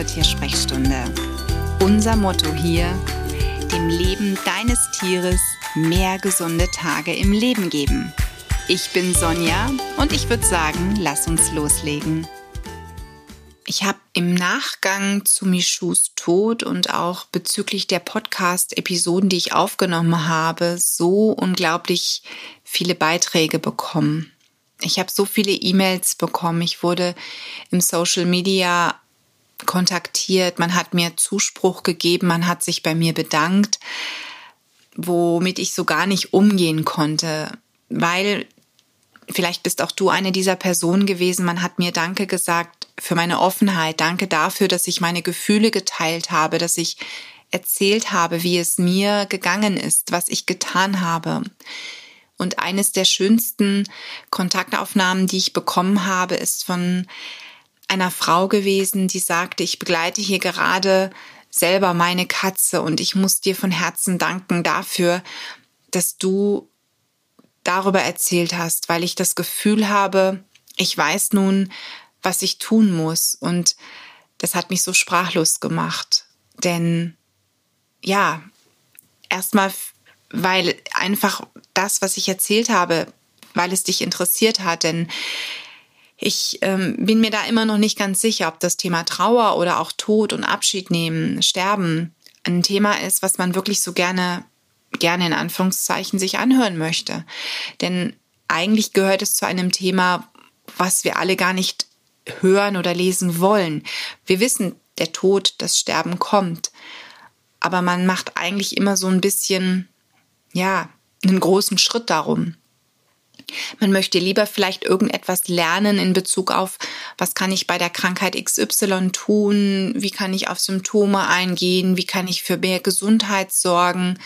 zur Tiersprechstunde. Unser Motto hier, dem Leben deines Tieres mehr gesunde Tage im Leben geben. Ich bin Sonja und ich würde sagen, lass uns loslegen. Ich habe im Nachgang zu Michus Tod und auch bezüglich der Podcast-Episoden, die ich aufgenommen habe, so unglaublich viele Beiträge bekommen. Ich habe so viele E-Mails bekommen. Ich wurde im Social Media kontaktiert. Man hat mir Zuspruch gegeben. Man hat sich bei mir bedankt, womit ich so gar nicht umgehen konnte, weil vielleicht bist auch du eine dieser Personen gewesen. Man hat mir Danke gesagt für meine Offenheit. Danke dafür, dass ich meine Gefühle geteilt habe, dass ich erzählt habe, wie es mir gegangen ist, was ich getan habe. Und eines der schönsten Kontaktaufnahmen, die ich bekommen habe, ist von einer Frau gewesen, die sagte, ich begleite hier gerade selber meine Katze und ich muss dir von Herzen danken dafür, dass du darüber erzählt hast, weil ich das Gefühl habe, ich weiß nun, was ich tun muss. Und das hat mich so sprachlos gemacht. Denn ja, erstmal weil einfach das, was ich erzählt habe, weil es dich interessiert hat, denn ich ähm, bin mir da immer noch nicht ganz sicher, ob das Thema Trauer oder auch Tod und Abschied nehmen, Sterben ein Thema ist, was man wirklich so gerne, gerne in Anführungszeichen sich anhören möchte. Denn eigentlich gehört es zu einem Thema, was wir alle gar nicht hören oder lesen wollen. Wir wissen, der Tod, das Sterben kommt. Aber man macht eigentlich immer so ein bisschen ja, einen großen Schritt darum. Man möchte lieber vielleicht irgendetwas lernen in Bezug auf, was kann ich bei der Krankheit XY tun, wie kann ich auf Symptome eingehen, wie kann ich für mehr Gesundheit sorgen.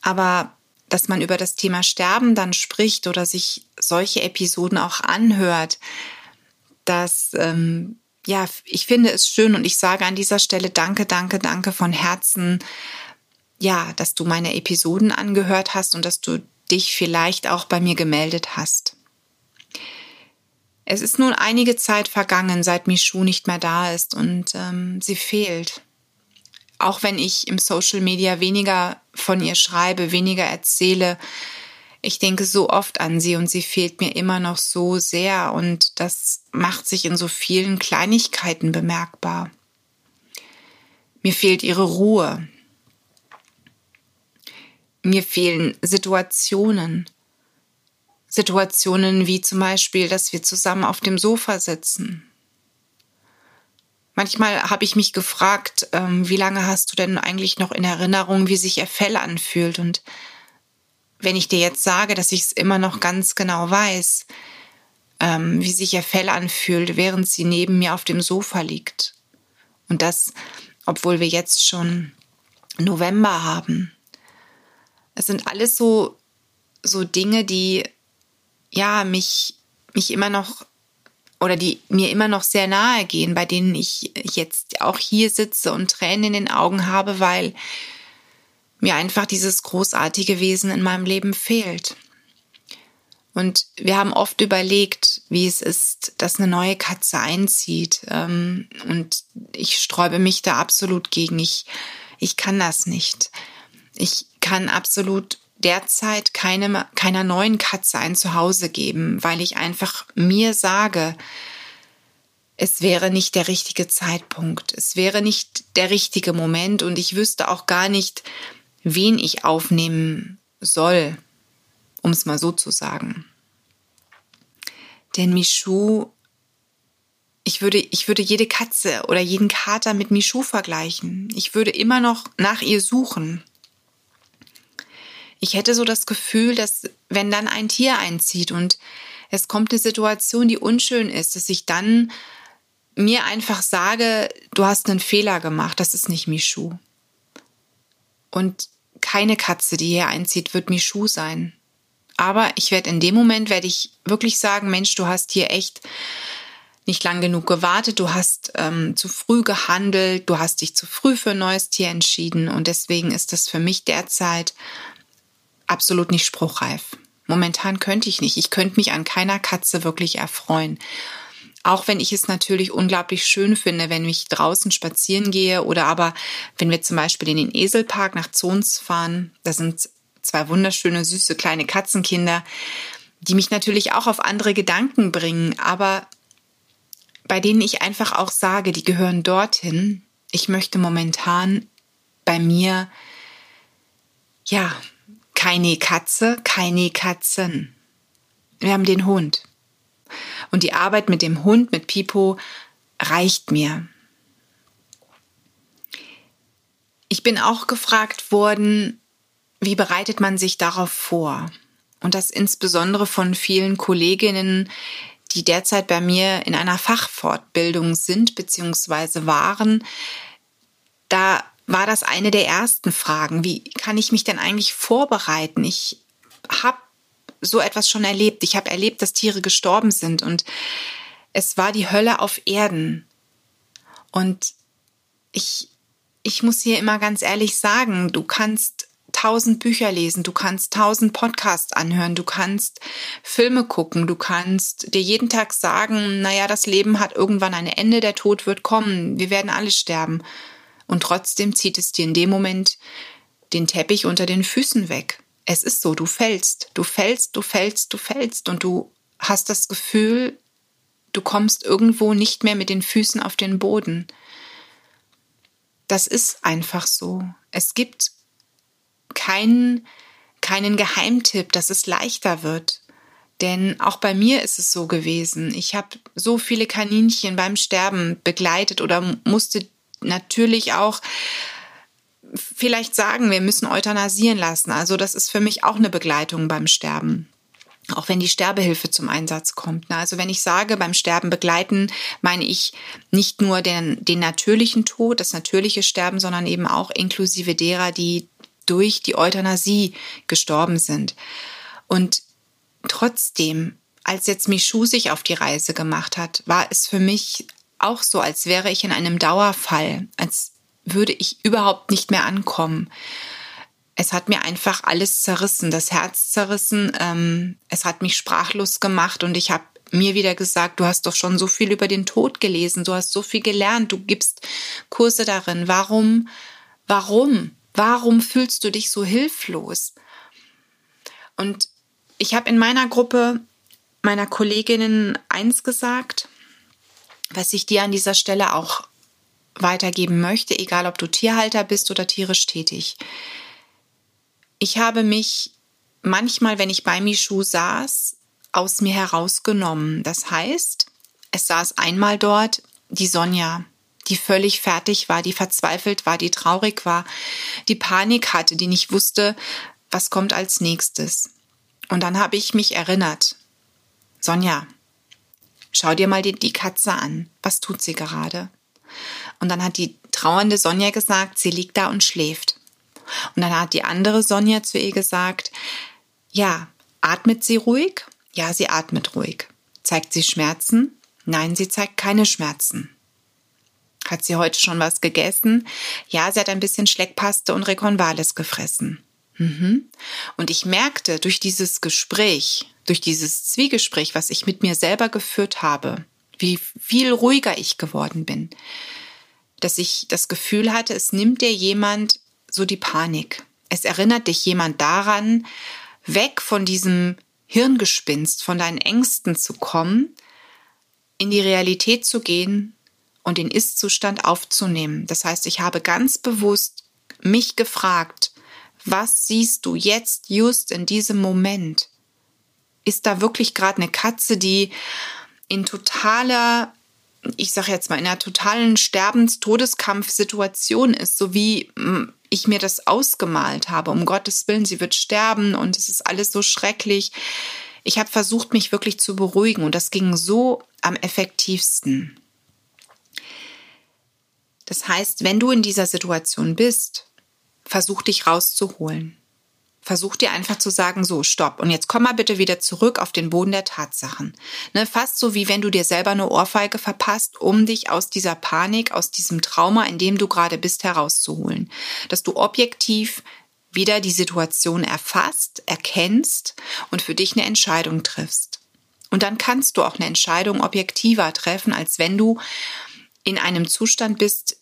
Aber dass man über das Thema Sterben dann spricht oder sich solche Episoden auch anhört, das, ähm, ja, ich finde es schön und ich sage an dieser Stelle danke, danke, danke von Herzen ja, dass du meine Episoden angehört hast und dass du dich vielleicht auch bei mir gemeldet hast. Es ist nun einige Zeit vergangen, seit Michu nicht mehr da ist und ähm, sie fehlt. Auch wenn ich im Social Media weniger von ihr schreibe, weniger erzähle, ich denke so oft an sie und sie fehlt mir immer noch so sehr und das macht sich in so vielen Kleinigkeiten bemerkbar. Mir fehlt ihre Ruhe, mir fehlen Situationen. Situationen wie zum Beispiel, dass wir zusammen auf dem Sofa sitzen. Manchmal habe ich mich gefragt, ähm, wie lange hast du denn eigentlich noch in Erinnerung, wie sich ihr Fell anfühlt? Und wenn ich dir jetzt sage, dass ich es immer noch ganz genau weiß, ähm, wie sich ihr Fell anfühlt, während sie neben mir auf dem Sofa liegt. Und das, obwohl wir jetzt schon November haben. Es sind alles so, so Dinge, die ja mich, mich immer noch oder die mir immer noch sehr nahe gehen, bei denen ich jetzt auch hier sitze und Tränen in den Augen habe, weil mir einfach dieses großartige Wesen in meinem Leben fehlt. Und wir haben oft überlegt, wie es ist, dass eine neue Katze einzieht. Ähm, und ich sträube mich da absolut gegen. Ich, ich kann das nicht. Ich kann absolut derzeit keine, keiner neuen Katze ein Zuhause geben, weil ich einfach mir sage, es wäre nicht der richtige Zeitpunkt, es wäre nicht der richtige Moment und ich wüsste auch gar nicht, wen ich aufnehmen soll, um es mal so zu sagen. Denn Michu, ich würde, ich würde jede Katze oder jeden Kater mit Michu vergleichen. Ich würde immer noch nach ihr suchen. Ich hätte so das Gefühl, dass wenn dann ein Tier einzieht und es kommt eine Situation, die unschön ist, dass ich dann mir einfach sage, du hast einen Fehler gemacht, das ist nicht Michu. Und keine Katze, die hier einzieht, wird Michu sein. Aber ich werde in dem Moment, werde ich wirklich sagen, Mensch, du hast hier echt nicht lang genug gewartet, du hast ähm, zu früh gehandelt, du hast dich zu früh für ein neues Tier entschieden und deswegen ist das für mich derzeit absolut nicht spruchreif. Momentan könnte ich nicht. Ich könnte mich an keiner Katze wirklich erfreuen. Auch wenn ich es natürlich unglaublich schön finde, wenn ich draußen spazieren gehe oder aber wenn wir zum Beispiel in den Eselpark nach Zons fahren, da sind zwei wunderschöne, süße kleine Katzenkinder, die mich natürlich auch auf andere Gedanken bringen, aber bei denen ich einfach auch sage, die gehören dorthin. Ich möchte momentan bei mir, ja, keine Katze, keine Katzen. Wir haben den Hund. Und die Arbeit mit dem Hund, mit Pipo, reicht mir. Ich bin auch gefragt worden, wie bereitet man sich darauf vor? Und das insbesondere von vielen Kolleginnen, die derzeit bei mir in einer Fachfortbildung sind bzw. waren. Da war das eine der ersten Fragen. Wie kann ich mich denn eigentlich vorbereiten? Ich habe so etwas schon erlebt. Ich habe erlebt, dass Tiere gestorben sind und es war die Hölle auf Erden. Und ich, ich muss hier immer ganz ehrlich sagen, du kannst tausend Bücher lesen, du kannst tausend Podcasts anhören, du kannst Filme gucken, du kannst dir jeden Tag sagen, naja, das Leben hat irgendwann ein Ende, der Tod wird kommen, wir werden alle sterben. Und trotzdem zieht es dir in dem Moment den Teppich unter den Füßen weg es ist so, du fällst, du fällst, du fällst, du fällst und du hast das Gefühl, du kommst irgendwo nicht mehr mit den Füßen auf den Boden. Das ist einfach so. Es gibt keinen, keinen Geheimtipp, dass es leichter wird. Denn auch bei mir ist es so gewesen. Ich habe so viele Kaninchen beim Sterben begleitet oder musste natürlich auch vielleicht sagen, wir müssen euthanasieren lassen. Also das ist für mich auch eine Begleitung beim Sterben. Auch wenn die Sterbehilfe zum Einsatz kommt. Also wenn ich sage, beim Sterben begleiten, meine ich nicht nur den, den natürlichen Tod, das natürliche Sterben, sondern eben auch inklusive derer, die durch die Euthanasie gestorben sind. Und trotzdem, als jetzt Michu sich auf die Reise gemacht hat, war es für mich auch so, als wäre ich in einem Dauerfall, als würde ich überhaupt nicht mehr ankommen. Es hat mir einfach alles zerrissen, das Herz zerrissen. Ähm, es hat mich sprachlos gemacht und ich habe mir wieder gesagt, du hast doch schon so viel über den Tod gelesen, du hast so viel gelernt, du gibst Kurse darin. Warum, warum, warum fühlst du dich so hilflos? Und ich habe in meiner Gruppe meiner Kolleginnen eins gesagt, was ich dir an dieser Stelle auch weitergeben möchte, egal ob du Tierhalter bist oder tierisch tätig. Ich habe mich manchmal, wenn ich bei Michu saß, aus mir herausgenommen. Das heißt, es saß einmal dort die Sonja, die völlig fertig war, die verzweifelt war, die traurig war, die Panik hatte, die nicht wusste, was kommt als nächstes. Und dann habe ich mich erinnert. Sonja, schau dir mal die, die Katze an. Was tut sie gerade? Und dann hat die trauernde Sonja gesagt, sie liegt da und schläft. Und dann hat die andere Sonja zu ihr gesagt, ja, atmet sie ruhig? Ja, sie atmet ruhig. Zeigt sie Schmerzen? Nein, sie zeigt keine Schmerzen. Hat sie heute schon was gegessen? Ja, sie hat ein bisschen Schleckpaste und Reconvales gefressen. Mhm. Und ich merkte durch dieses Gespräch, durch dieses Zwiegespräch, was ich mit mir selber geführt habe, wie viel ruhiger ich geworden bin, dass ich das Gefühl hatte, es nimmt dir jemand so die Panik. Es erinnert dich jemand daran, weg von diesem Hirngespinst, von deinen Ängsten zu kommen, in die Realität zu gehen und den Ist-Zustand aufzunehmen. Das heißt, ich habe ganz bewusst mich gefragt, was siehst du jetzt just in diesem Moment? Ist da wirklich gerade eine Katze, die in totaler ich sage jetzt mal, in einer totalen Sterbens-Todeskampf-Situation ist, so wie hm, ich mir das ausgemalt habe. Um Gottes Willen, sie wird sterben und es ist alles so schrecklich. Ich habe versucht, mich wirklich zu beruhigen und das ging so am effektivsten. Das heißt, wenn du in dieser Situation bist, versuch dich rauszuholen. Versuch dir einfach zu sagen, so, stopp. Und jetzt komm mal bitte wieder zurück auf den Boden der Tatsachen. Ne, fast so wie wenn du dir selber eine Ohrfeige verpasst, um dich aus dieser Panik, aus diesem Trauma, in dem du gerade bist, herauszuholen. Dass du objektiv wieder die Situation erfasst, erkennst und für dich eine Entscheidung triffst. Und dann kannst du auch eine Entscheidung objektiver treffen, als wenn du in einem Zustand bist,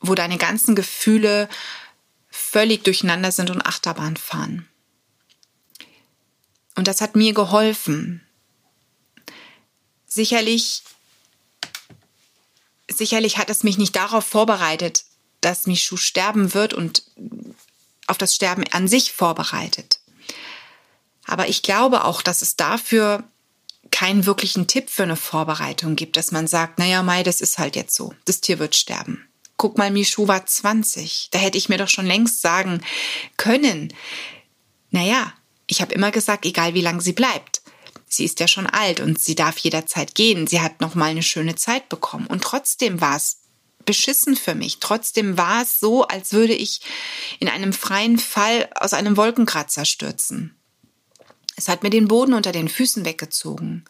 wo deine ganzen Gefühle völlig durcheinander sind und Achterbahn fahren. Und das hat mir geholfen. Sicherlich, sicherlich hat es mich nicht darauf vorbereitet, dass Michu sterben wird und auf das Sterben an sich vorbereitet. Aber ich glaube auch, dass es dafür keinen wirklichen Tipp für eine Vorbereitung gibt, dass man sagt, naja, Mai, das ist halt jetzt so. Das Tier wird sterben. Guck mal, Michu war 20. Da hätte ich mir doch schon längst sagen können, naja, ich habe immer gesagt, egal wie lange sie bleibt. Sie ist ja schon alt und sie darf jederzeit gehen. Sie hat noch mal eine schöne Zeit bekommen. Und trotzdem war es beschissen für mich. Trotzdem war es so, als würde ich in einem freien Fall aus einem Wolkenkratzer stürzen. Es hat mir den Boden unter den Füßen weggezogen.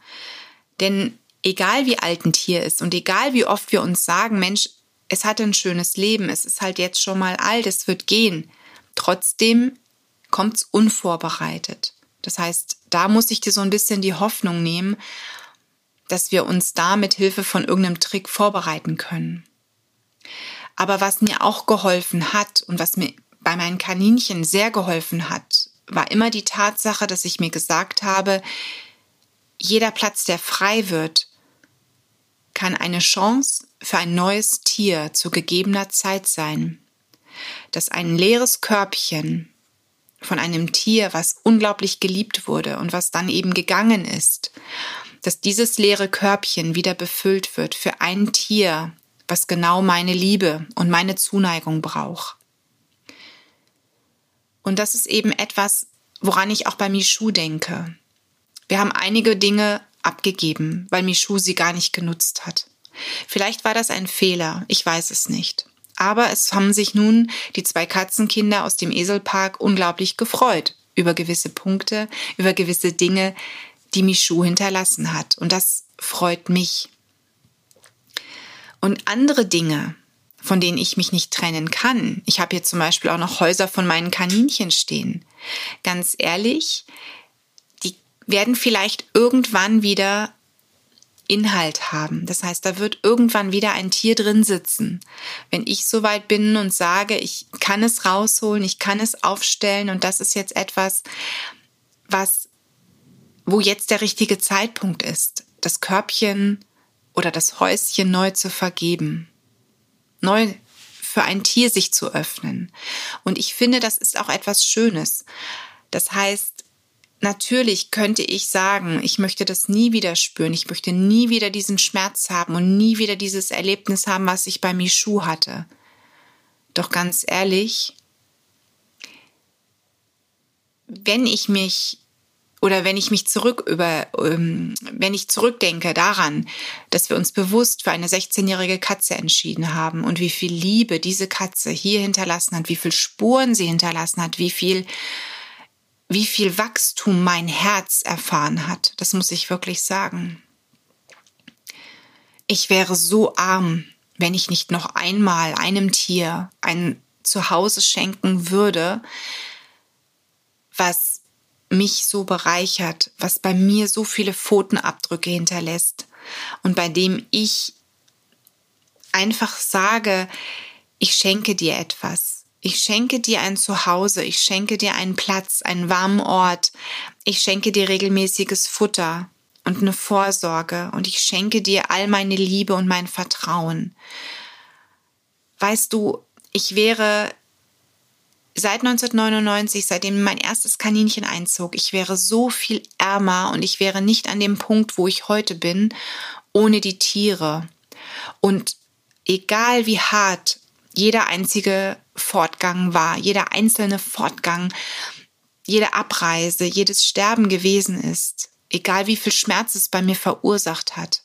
Denn egal wie alt ein Tier ist und egal wie oft wir uns sagen, Mensch, es hatte ein schönes Leben, es ist halt jetzt schon mal alt, es wird gehen. Trotzdem kommt es unvorbereitet. Das heißt, da muss ich dir so ein bisschen die Hoffnung nehmen, dass wir uns da mit Hilfe von irgendeinem Trick vorbereiten können. Aber was mir auch geholfen hat und was mir bei meinen Kaninchen sehr geholfen hat, war immer die Tatsache, dass ich mir gesagt habe, jeder Platz, der frei wird, kann eine Chance für ein neues Tier zu gegebener Zeit sein. Dass ein leeres Körbchen von einem Tier, was unglaublich geliebt wurde und was dann eben gegangen ist, dass dieses leere Körbchen wieder befüllt wird für ein Tier, was genau meine Liebe und meine Zuneigung braucht. Und das ist eben etwas, woran ich auch bei Michu denke. Wir haben einige Dinge abgegeben, weil Michu sie gar nicht genutzt hat. Vielleicht war das ein Fehler, ich weiß es nicht. Aber es haben sich nun die zwei Katzenkinder aus dem Eselpark unglaublich gefreut über gewisse Punkte, über gewisse Dinge, die Michu hinterlassen hat. Und das freut mich. Und andere Dinge, von denen ich mich nicht trennen kann. Ich habe hier zum Beispiel auch noch Häuser von meinen Kaninchen stehen. Ganz ehrlich, werden vielleicht irgendwann wieder Inhalt haben. Das heißt, da wird irgendwann wieder ein Tier drin sitzen. Wenn ich so weit bin und sage, ich kann es rausholen, ich kann es aufstellen und das ist jetzt etwas, was, wo jetzt der richtige Zeitpunkt ist, das Körbchen oder das Häuschen neu zu vergeben. Neu für ein Tier sich zu öffnen. Und ich finde, das ist auch etwas Schönes. Das heißt, Natürlich könnte ich sagen, ich möchte das nie wieder spüren, ich möchte nie wieder diesen Schmerz haben und nie wieder dieses Erlebnis haben, was ich bei Michu hatte. Doch ganz ehrlich, wenn ich mich oder wenn ich mich zurück über, ähm, wenn ich zurückdenke daran, dass wir uns bewusst für eine 16-jährige Katze entschieden haben und wie viel Liebe diese Katze hier hinterlassen hat, wie viel Spuren sie hinterlassen hat, wie viel wie viel Wachstum mein Herz erfahren hat. Das muss ich wirklich sagen. Ich wäre so arm, wenn ich nicht noch einmal einem Tier ein Zuhause schenken würde, was mich so bereichert, was bei mir so viele Pfotenabdrücke hinterlässt und bei dem ich einfach sage, ich schenke dir etwas. Ich schenke dir ein Zuhause, ich schenke dir einen Platz, einen warmen Ort, ich schenke dir regelmäßiges Futter und eine Vorsorge und ich schenke dir all meine Liebe und mein Vertrauen. Weißt du, ich wäre seit 1999, seitdem mein erstes Kaninchen einzog, ich wäre so viel ärmer und ich wäre nicht an dem Punkt, wo ich heute bin, ohne die Tiere. Und egal wie hart jeder einzige Fortgang war, jeder einzelne Fortgang, jede Abreise, jedes Sterben gewesen ist, egal wie viel Schmerz es bei mir verursacht hat.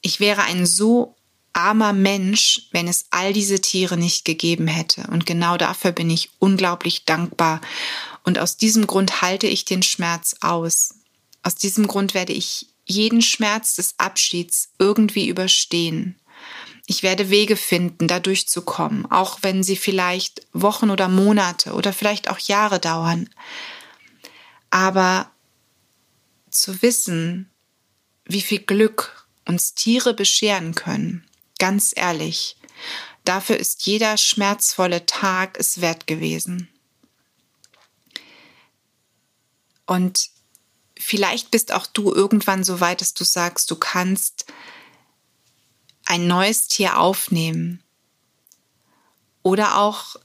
Ich wäre ein so armer Mensch, wenn es all diese Tiere nicht gegeben hätte. Und genau dafür bin ich unglaublich dankbar. Und aus diesem Grund halte ich den Schmerz aus. Aus diesem Grund werde ich jeden Schmerz des Abschieds irgendwie überstehen. Ich werde Wege finden, da durchzukommen, auch wenn sie vielleicht Wochen oder Monate oder vielleicht auch Jahre dauern. Aber zu wissen, wie viel Glück uns Tiere bescheren können. Ganz ehrlich, dafür ist jeder schmerzvolle Tag es wert gewesen. Und vielleicht bist auch du irgendwann so weit, dass du sagst, du kannst ein neues Tier aufnehmen. Oder auch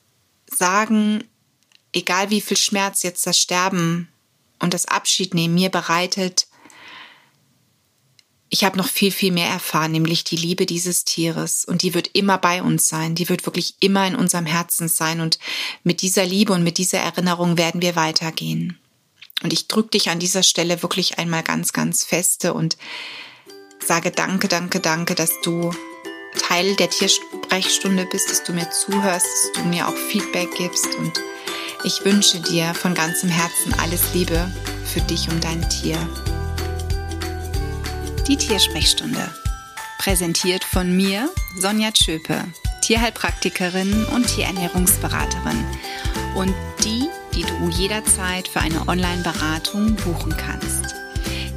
sagen, egal wie viel Schmerz jetzt das Sterben und das Abschiednehmen mir bereitet, ich habe noch viel, viel mehr erfahren, nämlich die Liebe dieses Tieres. Und die wird immer bei uns sein. Die wird wirklich immer in unserem Herzen sein. Und mit dieser Liebe und mit dieser Erinnerung werden wir weitergehen. Und ich drücke dich an dieser Stelle wirklich einmal ganz, ganz feste und sage danke, danke, danke, dass du Teil der Tiersprechstunde bist, dass du mir zuhörst, dass du mir auch Feedback gibst. Und ich wünsche dir von ganzem Herzen alles Liebe für dich und dein Tier. Die Tiersprechstunde. Präsentiert von mir, Sonja Tschöpe, Tierheilpraktikerin und Tierernährungsberaterin. Und die die du jederzeit für eine Online-Beratung buchen kannst.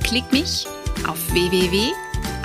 Klick mich auf